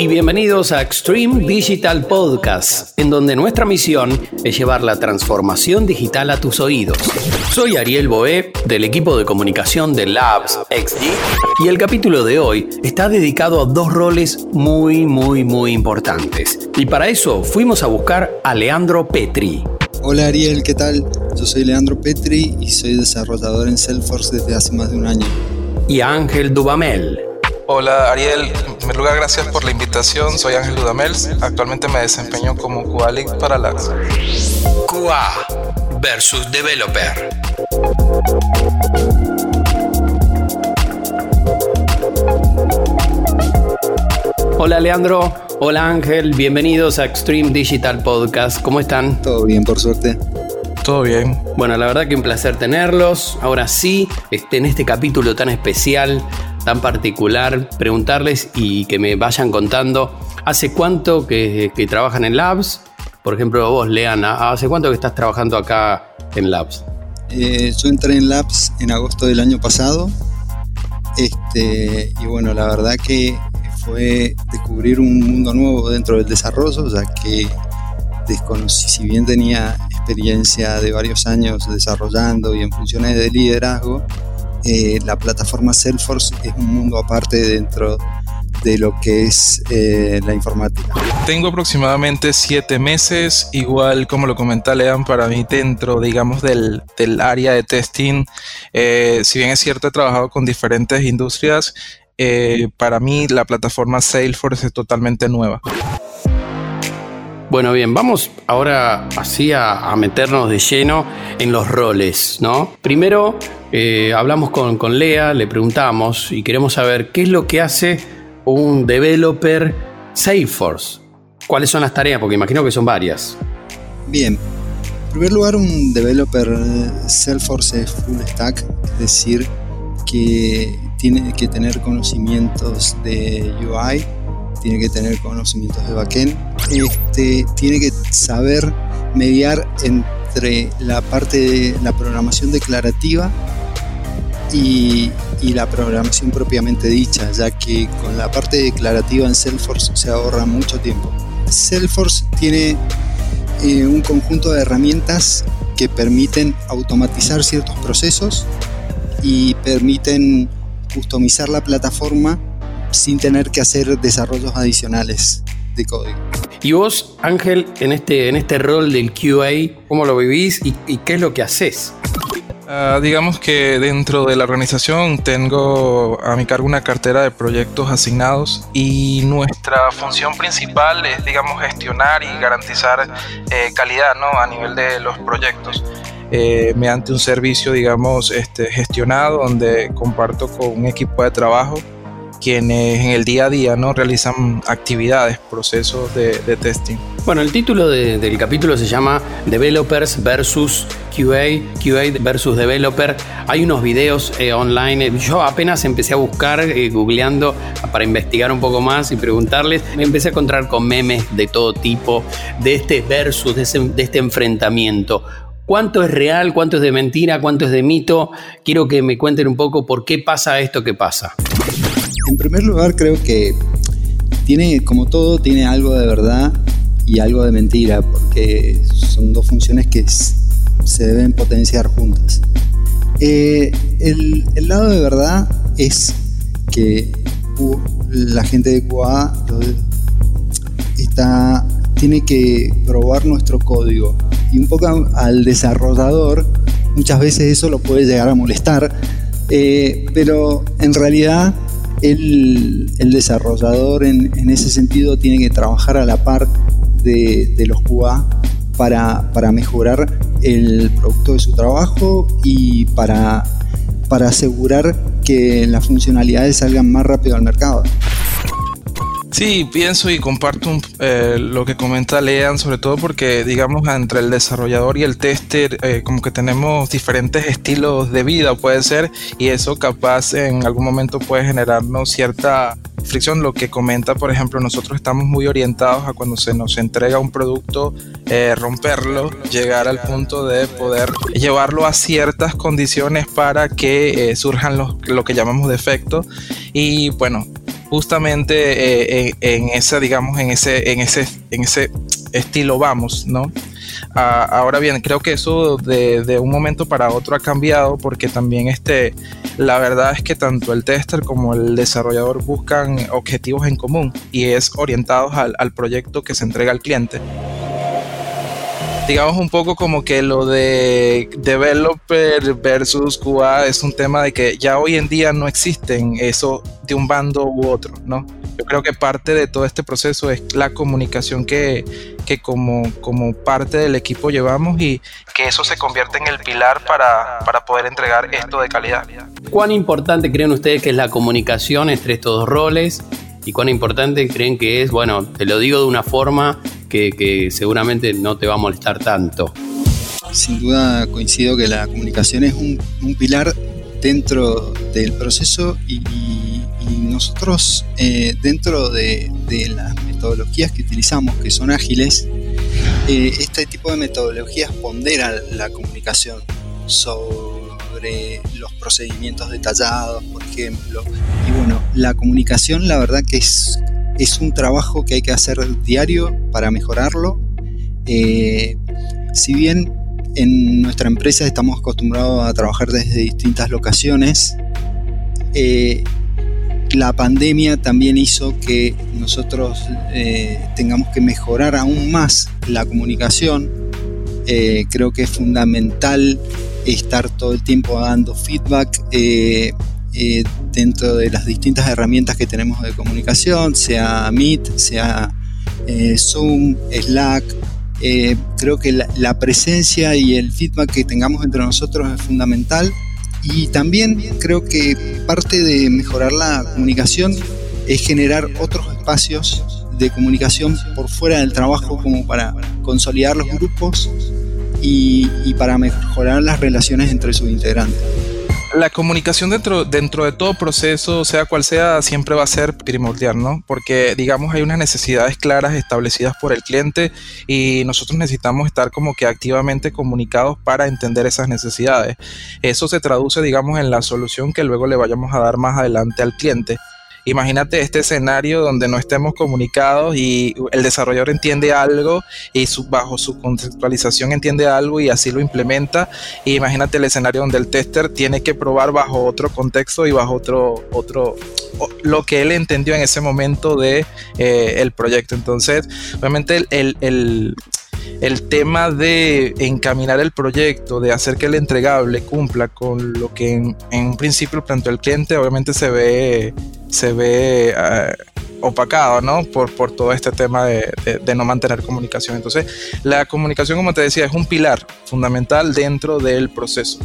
Y bienvenidos a Extreme Digital Podcast, en donde nuestra misión es llevar la transformación digital a tus oídos. Soy Ariel Boé, del equipo de comunicación de Labs XG, y el capítulo de hoy está dedicado a dos roles muy, muy, muy importantes. Y para eso fuimos a buscar a Leandro Petri. Hola Ariel, ¿qué tal? Yo soy Leandro Petri y soy desarrollador en Salesforce desde hace más de un año. Y a Ángel Dubamel. Hola Ariel, en primer lugar gracias por la invitación, soy Ángel Dudamel, actualmente me desempeño como QA Lead para Labs. QA versus Developer. Hola Leandro, hola Ángel, bienvenidos a Extreme Digital Podcast, ¿cómo están? Todo bien, por suerte. Todo bien. Bueno, la verdad que un placer tenerlos. Ahora sí, este, en este capítulo tan especial, tan particular, preguntarles y que me vayan contando, ¿hace cuánto que, trabajan en Labs? Por ejemplo, vos, Leana, ¿hace cuánto que estás trabajando acá en Labs? Eh, yo entré en Labs en agosto del año pasado. Este, y bueno, la verdad que fue descubrir un mundo nuevo dentro del desarrollo, ya que desconocí, si bien tenía experiencia de varios años desarrollando y en funciones de liderazgo, eh, la plataforma Salesforce es un mundo aparte dentro de lo que es eh, la informática. Tengo aproximadamente siete meses, igual como lo comenta Lean, para mí dentro, digamos, del, del área de testing, eh, si bien es cierto, he trabajado con diferentes industrias, para mí la plataforma Salesforce es totalmente nueva. Bueno, bien, vamos ahora así a, meternos de lleno en los roles, ¿no? Primero eh, hablamos con, con Lea, le preguntamos y queremos saber qué es lo que hace un developer Salesforce. ¿Cuáles son las tareas? Porque imagino que son varias. Bien, en primer lugar, un developer Salesforce es full stack, es decir, que tiene que tener conocimientos de UI, tiene que tener conocimientos de backend, este, tiene que saber mediar entre la parte de la programación declarativa y, la programación propiamente dicha, ya que con la parte declarativa en Salesforce se ahorra mucho tiempo. Salesforce tiene eh, un conjunto de herramientas que permiten automatizar ciertos procesos y permiten customizar la plataforma sin tener que hacer desarrollos adicionales de código. Y vos, Ángel, en este, en este rol del QA, ¿cómo lo vivís y, qué es lo que haces? Ah, digamos que dentro de la organización tengo a mi cargo una cartera de proyectos asignados y nuestra función principal es, digamos, gestionar y garantizar eh, calidad ¿no? a nivel de los proyectos. Eh, mediante un servicio, digamos, este, gestionado donde comparto con un equipo de trabajo quienes en el día a día ¿no? realizan actividades, procesos de, testing. Bueno, el título del capítulo se llama Developers versus QA, QA versus Developer. Hay unos videos eh, online. Yo apenas empecé a buscar, eh, googleando para investigar un poco más y preguntarles. Me empecé a encontrar con memes de todo tipo, de este versus, de, de este enfrentamiento. ¿Cuánto es real? ¿Cuánto es de mentira? ¿Cuánto es de mito? Quiero que me cuenten un poco por qué pasa esto que pasa. En primer lugar, creo que tiene, como todo, tiene algo de verdad y algo de mentira, porque son dos funciones que se deben potenciar juntas. Eh, el, lado de verdad es que la gente de QA está, tiene que probar nuestro código y un poco al desarrollador muchas veces eso lo puede llegar a molestar, eh, pero en realidad el, desarrollador en, ese sentido tiene que trabajar a la par de, los QA para, mejorar el producto de su trabajo y para asegurar que las funcionalidades salgan más rápido al mercado. Sí, pienso y comparto eh, lo que comenta Lean, sobre todo porque, digamos, entre el desarrollador y el tester, eh, como que tenemos diferentes estilos de vida, puede ser, y eso capaz en algún momento puede generarnos cierta fricción. Lo que comenta, por ejemplo, nosotros estamos muy orientados a cuando se nos entrega un producto, eh, romperlo, llegar al punto de poder llevarlo a ciertas condiciones para que surjan los, lo que llamamos defectos. Y bueno, justamente eh, en, esa, digamos, en ese, en ese, en ese estilo vamos, ¿no? Ah, ahora bien, creo que eso de, un momento para otro ha cambiado porque también este, la verdad es que tanto el tester como el desarrollador buscan objetivos en común y es orientados al, al proyecto que se entrega al cliente digamos un poco como que lo de developer versus QA es un tema de que ya hoy en día no existen eso de un bando u otro, ¿no? Yo creo que parte de todo este proceso es la comunicación que, que como, como parte del equipo llevamos y que eso se convierte en el pilar para, para poder entregar esto de calidad. ¿Cuán importante creen ustedes que es la comunicación entre estos dos roles? ¿Y cuán importante creen que es? Bueno, te lo digo de una forma que, seguramente no te va a molestar tanto. Sin duda coincido que la comunicación es un, pilar dentro del proceso y, nosotros eh, dentro de, las metodologías que utilizamos, que son ágiles, eh, este tipo de metodologías ponderan la comunicación sobre los procedimientos detallados, por ejemplo. Y bueno, la comunicación la verdad que es es un trabajo que hay que hacer diario para mejorarlo. Eh, si bien en nuestra empresa estamos acostumbrados a trabajar desde distintas locaciones, eh, la pandemia también hizo que nosotros eh, tengamos que mejorar aún más la comunicación. creo que es fundamental estar todo el tiempo dando feedback eh, dentro de las distintas herramientas que tenemos de comunicación, sea Meet, sea eh, Zoom, Slack. Eh, creo que la, presencia y el feedback que tengamos entre nosotros es fundamental. Y también creo que parte de mejorar la comunicación es generar otros espacios de comunicación por fuera del trabajo como para consolidar los grupos y, para mejorar las relaciones entre sus integrantes la comunicación dentro, dentro de todo proceso, sea cual sea, siempre va a ser primordial, ¿no? Porque, digamos, hay unas necesidades claras establecidas por el cliente y nosotros necesitamos estar como que activamente comunicados para entender esas necesidades. Eso se traduce, digamos, en la solución que luego le vayamos a dar más adelante al cliente. Imagínate este escenario donde no estemos comunicados y el desarrollador entiende algo y bajo su contextualización entiende algo y así lo implementa. Y imagínate el escenario donde el tester tiene que probar bajo otro contexto y bajo otro, otro lo que él entendió en ese momento de eh, proyecto. Entonces, obviamente el, el el tema de encaminar el proyecto, de hacer que el entregable cumpla con lo que en, un principio planteó el cliente, obviamente se ve, se ve eh, opacado, ¿no? Por, por todo este tema de, de, no mantener comunicación. Entonces, la comunicación, como te decía, es un pilar fundamental dentro del proceso.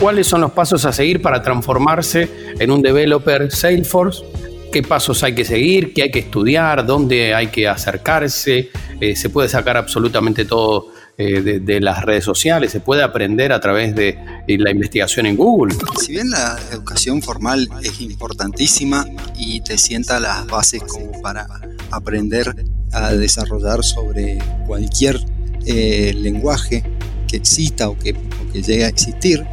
¿Cuáles son los pasos a seguir para transformarse en un developer Salesforce? qué pasos hay que seguir, qué hay que estudiar, dónde hay que acercarse. Eh, se puede sacar absolutamente todo eh, de, las redes sociales, se puede aprender a través de la investigación en Google. Si bien la educación formal es importantísima y te sienta las bases como para aprender a desarrollar sobre cualquier eh, lenguaje que exista o que, o llegue a existir,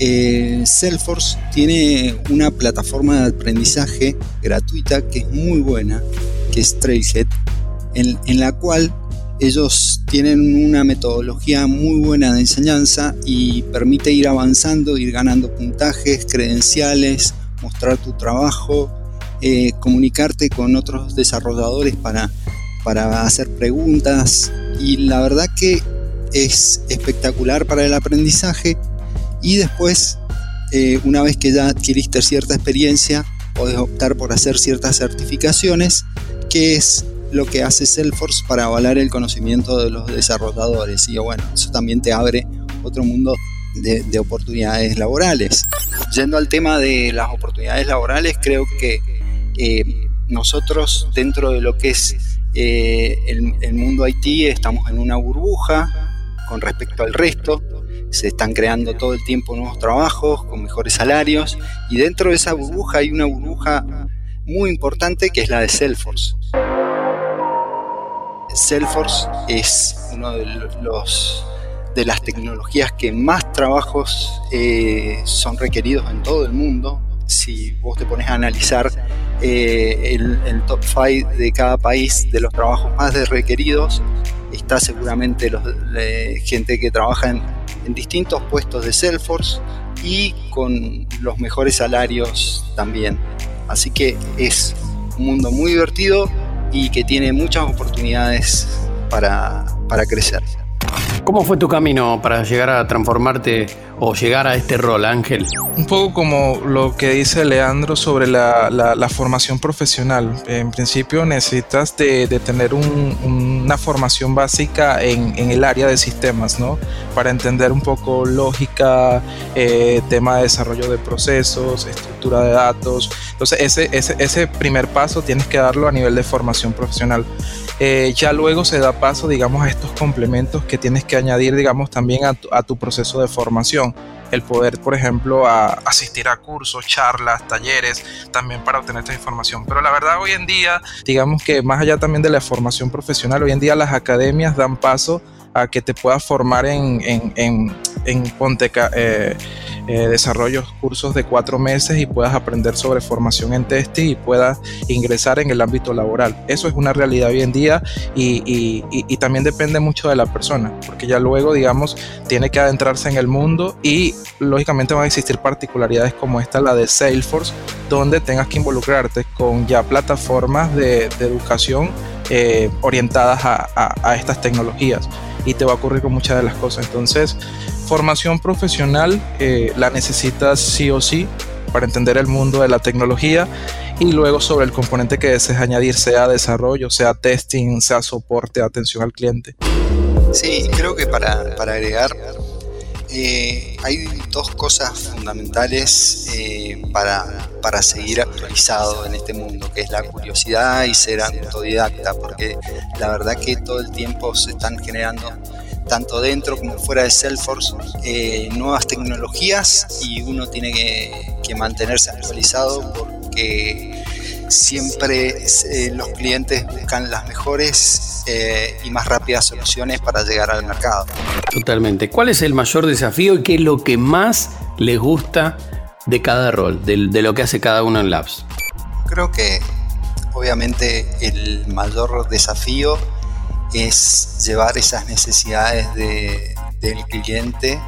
eh, Salesforce tiene una plataforma de aprendizaje gratuita que es muy buena, que es Trailhead, en la cual ellos tienen una metodología muy buena de enseñanza y permite ir avanzando, ir ganando puntajes, credenciales, mostrar tu trabajo, eh, comunicarte con otros desarrolladores para, para hacer preguntas. Y la verdad que es espectacular para el aprendizaje. Y después, eh, una vez que ya adquiriste cierta experiencia, podés optar por hacer ciertas certificaciones, que es lo que hace Salesforce para avalar el conocimiento de los desarrolladores. Y bueno, eso también te abre otro mundo de, oportunidades laborales. Yendo al tema de las oportunidades laborales, creo que eh, nosotros dentro de lo que es eh, el, el mundo IT estamos en una burbuja con respecto al resto se están creando todo el tiempo nuevos trabajos con mejores salarios y dentro de esa burbuja hay una burbuja muy importante que es la de Salesforce. Salesforce es uno de los de las tecnologías que más trabajos eh, son requeridos en todo el mundo. Si vos te pones a analizar eh, el, top 5 de cada país de los trabajos más requeridos. Está seguramente los, gente que trabaja en, en distintos puestos de Salesforce y con los mejores salarios también. Así que es un mundo muy divertido y que tiene muchas oportunidades para, para crecer. ¿Cómo fue tu camino para llegar a transformarte o llegar a este rol, Ángel? Un poco como lo que dice Leandro sobre la, la, formación profesional. En principio necesitas de, tener un, una formación básica en, el área de sistemas, ¿no? Para entender un poco lógica, eh, tema de desarrollo de procesos, estructura de datos. Entonces ese, ese, primer paso tienes que darlo a nivel de formación profesional. Eh, ya luego se da paso, digamos, a estos complementos que tienes añadir, digamos, también a tu, a tu proceso de formación el poder, por ejemplo, a asistir a cursos, charlas, talleres, también para obtener esta información. Pero la verdad hoy en día, digamos que más allá también de la formación profesional, hoy en día las academias dan paso a que te puedas formar en, en, en, en ponte, eh, eh, desarrollos, cursos de cuatro meses y puedas aprender sobre formación en testing y puedas ingresar en el ámbito laboral. Eso es una realidad hoy en día y, también depende mucho de la persona, porque ya luego, digamos, tiene que adentrarse en el mundo y lógicamente van a existir particularidades como esta, la de Salesforce, donde tengas que involucrarte con ya plataformas de, educación eh, orientadas a estas tecnologías y te va a ocurrir con muchas de las cosas. Entonces, formación profesional eh, la necesitas sí o sí para entender el mundo de la tecnología y luego sobre el componente que desees añadir, sea desarrollo, sea testing, sea soporte, atención al cliente. Sí, creo que para, para agregar, eh, hay dos cosas fundamentales eh, para, para seguir actualizado en este mundo, que es la curiosidad y ser autodidacta, porque la verdad que todo el tiempo se están generando tanto dentro como fuera de Salesforce, eh, nuevas tecnologías y uno tiene que, mantenerse actualizado porque siempre eh, los clientes buscan las mejores eh, y más rápidas soluciones para llegar al mercado. Totalmente. ¿Cuál es el mayor desafío y qué es lo que más les gusta de cada rol, de, de lo que hace cada uno en Labs? Creo que obviamente el mayor desafío es llevar esas necesidades de, del cliente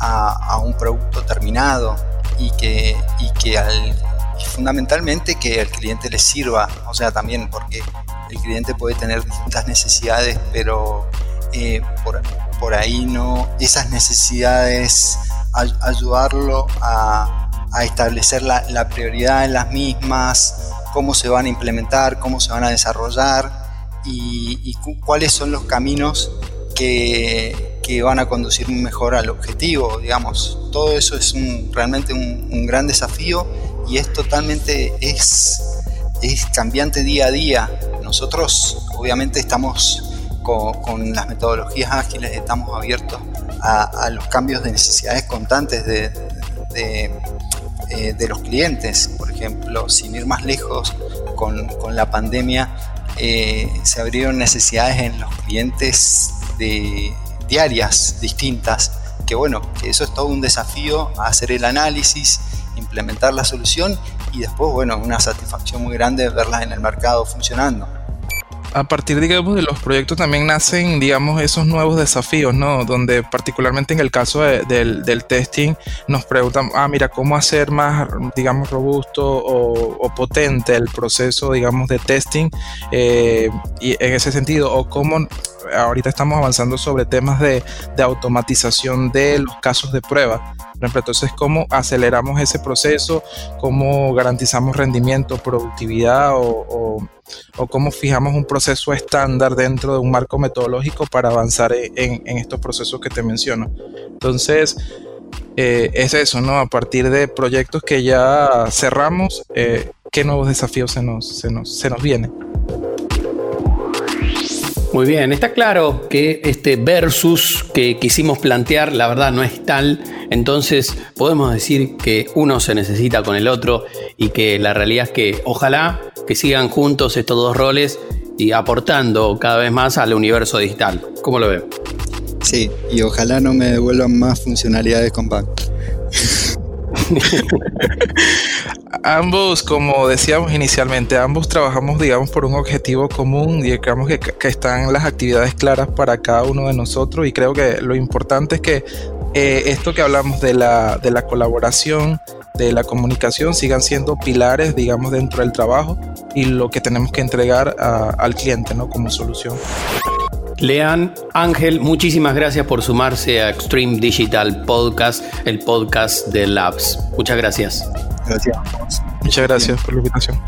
a, un producto terminado y que, y que al, fundamentalmente que al cliente le sirva, o sea, también porque el cliente puede tener distintas necesidades, pero eh, por, por, ahí no, esas necesidades, ayudarlo a, a establecer la, la, prioridad en las mismas, cómo se van a implementar, cómo se van a desarrollar y, cuáles son los caminos que, que, van a conducir mejor al objetivo, digamos. Todo eso es un, realmente un, gran desafío y es totalmente, es, es cambiante día a día. Nosotros obviamente estamos con, las metodologías ágiles, estamos abiertos a, a, los cambios de necesidades constantes de, de, eh, de los clientes. Por ejemplo, sin ir más lejos, con, con la pandemia eh, se abrieron necesidades en los clientes de diarias distintas, que bueno, que eso es todo un desafío, hacer el análisis, implementar la solución y después, bueno, una satisfacción muy grande verlas en el mercado funcionando a partir, digamos, de los proyectos también nacen, digamos, esos nuevos desafíos, ¿no? Donde particularmente en el caso del, testing nos preguntan, ah, mira, ¿cómo hacer más, digamos, robusto o, potente el proceso, digamos, de testing? Eh, y en ese sentido, o cómo ahorita estamos avanzando sobre temas de, automatización de los casos de prueba. Por ejemplo, entonces, ¿cómo aceleramos ese proceso? ¿Cómo garantizamos rendimiento, productividad o, cómo fijamos un proceso estándar dentro de un marco metodológico para avanzar en, en estos procesos que te menciono? Entonces, eh, es eso, ¿no? A partir de proyectos que ya cerramos, eh, ¿qué nuevos desafíos se nos, se nos, se nos vienen? Muy bien, está claro que este versus que quisimos plantear, la verdad no es tal, entonces podemos decir que uno se necesita con el otro y que la realidad es que ojalá que sigan juntos estos dos roles y aportando cada vez más al universo digital. ¿Cómo lo veo? Sí, y ojalá no me devuelvan más funcionalidades con ambos, como decíamos inicialmente, ambos trabajamos, digamos, por un objetivo común digamos que, que están las actividades claras para cada uno de nosotros y creo que lo importante es que eh, esto que hablamos de la, de la colaboración, de la comunicación, sigan siendo pilares, digamos, dentro del trabajo y lo que tenemos que entregar al cliente, ¿no? Como solución. Lean, Ángel, muchísimas gracias por sumarse a Extreme Digital Podcast, el podcast de Labs. Muchas gracias. Gracias. Muchas gracias por la invitación.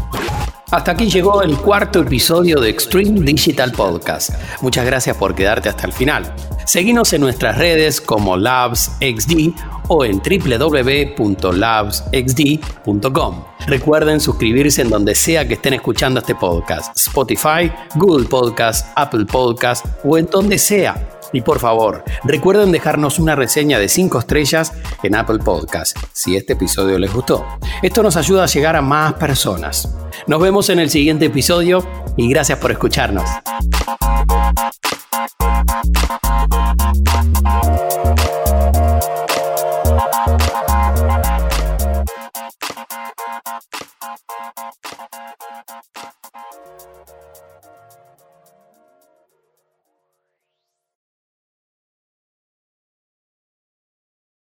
Hasta aquí llegó el cuarto episodio de Extreme Digital Podcast. Muchas gracias por quedarte hasta el final. Seguinos en nuestras redes como LabsXD o en www.labsxd.com. Recuerden suscribirse en donde sea que estén escuchando este podcast, Spotify, Google Podcast, Apple Podcast o en donde sea. Y por favor, recuerden dejarnos una reseña de 5 estrellas en Apple Podcast, si este episodio les gustó. Esto nos ayuda a llegar a más personas. Nos vemos en el siguiente episodio y gracias por escucharnos.